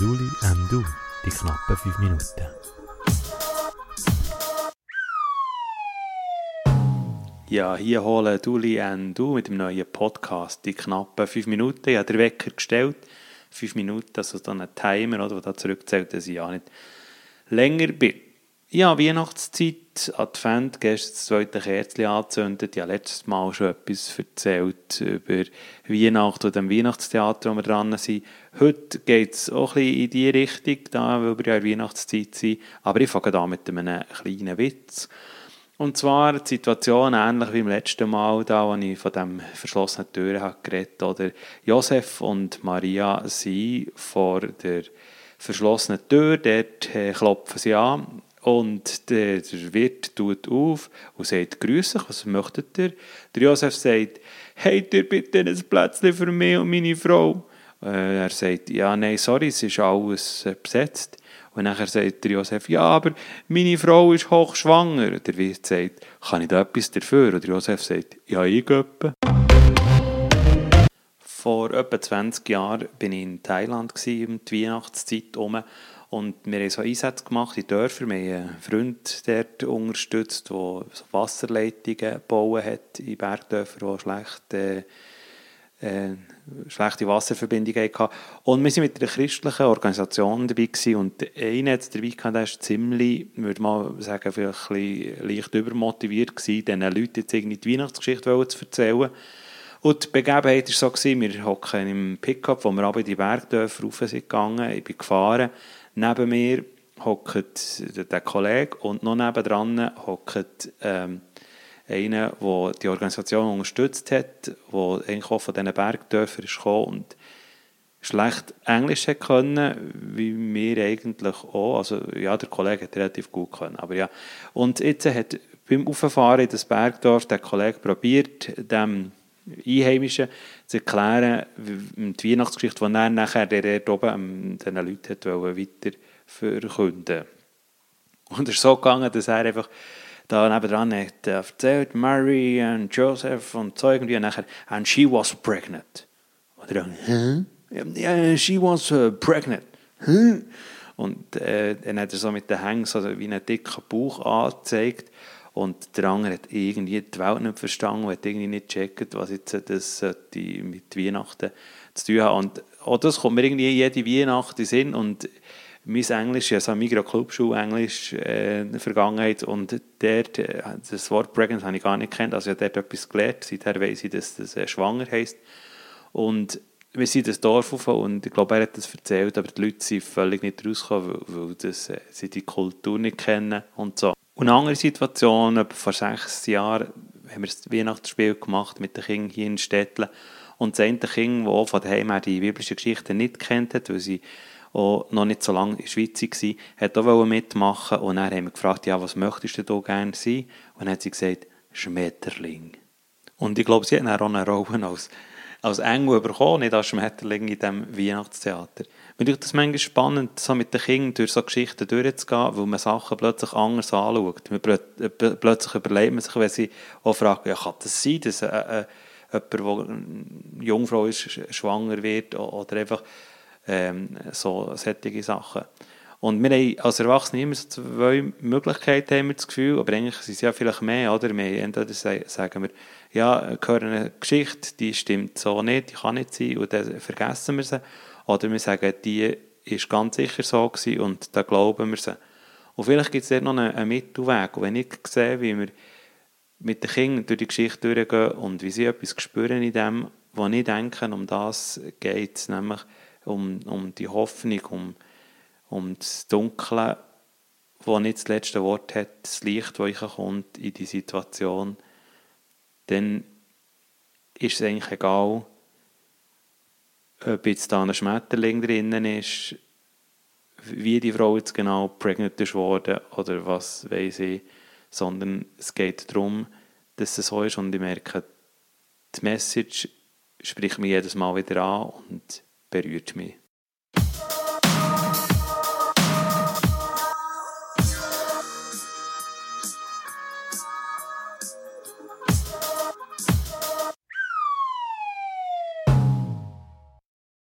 Duli and Du, die knappen 5 Minuten. Ja, hier holen Duli and Du mit dem neuen Podcast, die knappen 5 Minuten. Ich habe den Wecker gestellt, 5 Minuten, also dann ein Timer, oder, der da zurückzählt, dass ich ja nicht länger bin. Ja, Weihnachtszeit, Advent, gestern das zweite Kerzchen angezündet. Ich habe letztes Mal schon etwas erzählt über Weihnachten und dem Weihnachtstheater, wo wir dran sind. Heute geht es auch ein bisschen in diese Richtung, da, weil wir ja in Weihnachtszeit sind. Aber ich fange an mit einem kleinen Witz. Und zwar die Situation ähnlich wie im letzten Mal, da, als ich von dem verschlossenen Türen geredet habe. Josef und Maria sind vor der verschlossenen Tür, dort äh, klopfen sie an und der, Wirt tut auf und sagt, grüß euch, was möchtet ihr? Der Josef sagt, habt ihr bitte ein Plätzchen für mich und meine Frau? Äh, er sagt, ja, nein, sorry, es ist alles äh, besetzt. Und nachher sagt der Josef, ja, aber meine Frau ist hochschwanger. Der Wirt sagt, kann ich da etwas dafür? Und der Josef sagt, ja, ich etwa. Vor etwa 20 Jahren war ich in Thailand, um die Weihnachtszeit herum. Und wir haben so Einsätze gemacht in Dörfern. Wir haben einen Freund dort unterstützt, der so Wasserleitungen gebaut hat in Bergdörfern, die schlecht, äh, schlechte Wasserverbindungen hatten. Und wir waren mit einer christlichen Organisation dabei gewesen. und einer hat dabei gehabt, der ist ziemlich, würde mal sagen, vielleicht ein leicht übermotiviert gewesen, diesen Leuten jetzt irgendwie die Weihnachtsgeschichte zu erzählen. Und die Begebenheit war so, gewesen, wir hocken im Pickup, wo wir in die Bergdörfer rauf sind gegangen, ich bin gefahren, Neben mir hockt der Kollege und noch nebendran hockt ähm, einer, der die Organisation unterstützt hat, der von diesen Bergdörfern ist und schlecht Englisch können, wie wir eigentlich auch. Also ja, der Kollege hat relativ gut können, aber ja. Und jetzt hat beim Auffahren in das Bergdorf der Kollege probiert, dem Einheimischen zu erklären, die Weihnachtsgeschichte, die er nachher der oben den Leuten weiter verkünden Und es ist so gegangen, dass er einfach da nebendran hat erzählt, Mary und Joseph und so irgendwie, und nachher, and she was pregnant. Und dann, hä? Yeah, she was uh, pregnant. Huh? Und äh, dann hat er so mit den Hängen so wie einen dicken Bauch angezeigt. Und der andere hat irgendwie die Welt nicht verstanden und hat irgendwie nicht gecheckt, was jetzt das mit Weihnachten zu tun hat. Und auch das kommt mir irgendwie jede Weihnacht in Sinn. Und mein Englisch, also Migros Clubschule Englisch äh, in der Vergangenheit und dort, äh, das Wort Pregnant habe ich gar nicht kennt, also ich habe dort etwas gelernt, seither weiss ich, dass das äh, schwanger heisst. Und wir sind das Dorf auf und ich glaube, er hat das erzählt, aber die Leute sind völlig nicht rausgekommen, weil, das, sie die Kultur nicht kennen und so. Und eine andere Situation, vor sechs Jahren haben wir das Weihnachtsspiel gemacht mit den Kindern hier in Städten. Und das eine Kind, das von daheim her die biblische Geschichte nicht kennt hat, weil sie auch noch nicht so lange in der Schweiz war, hat auch mitmachen und dann haben wir gefragt, ja, was möchtest du da gerne sein? Und dann hat sie gesagt, Schmetterling. Und ich glaube, sie hat dann auch eine Rolle als, als Engel bekommen, nicht als Schmetterling in diesem Weihnachtstheater. Mir finde das manchmal spannend, so mit den Kindern durch so Geschichten durchzugehen, weil man Sachen plötzlich anders anschaut. Man plötzlich überlegt man sich, wenn sie auch fragen, ja, kann das sein, dass äh, äh, jemand, der Jungfrau ist, schwanger wird oder einfach ähm, so solche Sachen. Und wir haben als Erwachsene immer so zwei Möglichkeiten, haben wir das Gefühl, aber eigentlich sind es ja vielleicht mehr, oder? Wir entweder sagen wir, ja, hören eine Geschichte, die stimmt so nicht, die kann nicht sein, und dann vergessen wir sie. Oder wir sagen, die ist ganz sicher so gewesen und da glauben wir sie. Und vielleicht gibt es dort noch einen, einen Mittelweg. Und wenn ich sehe, wie wir mit den Kindern durch die Geschichte durchgehen und wie sie etwas spüren in dem, was ich denke, um das geht es, nämlich um, um die Hoffnung, um, um das Dunkle, wo nicht das letzte Wort hat, das Licht, das kommt in die Situation, dann ist es eigentlich egal, ob jetzt da ein Schmetterling drinnen ist, wie die Frau jetzt genau pregnant ist worden oder was weiß ich, sondern es geht darum, dass es so ist und ich merke, die Message spricht mich jedes Mal wieder an und berührt mich.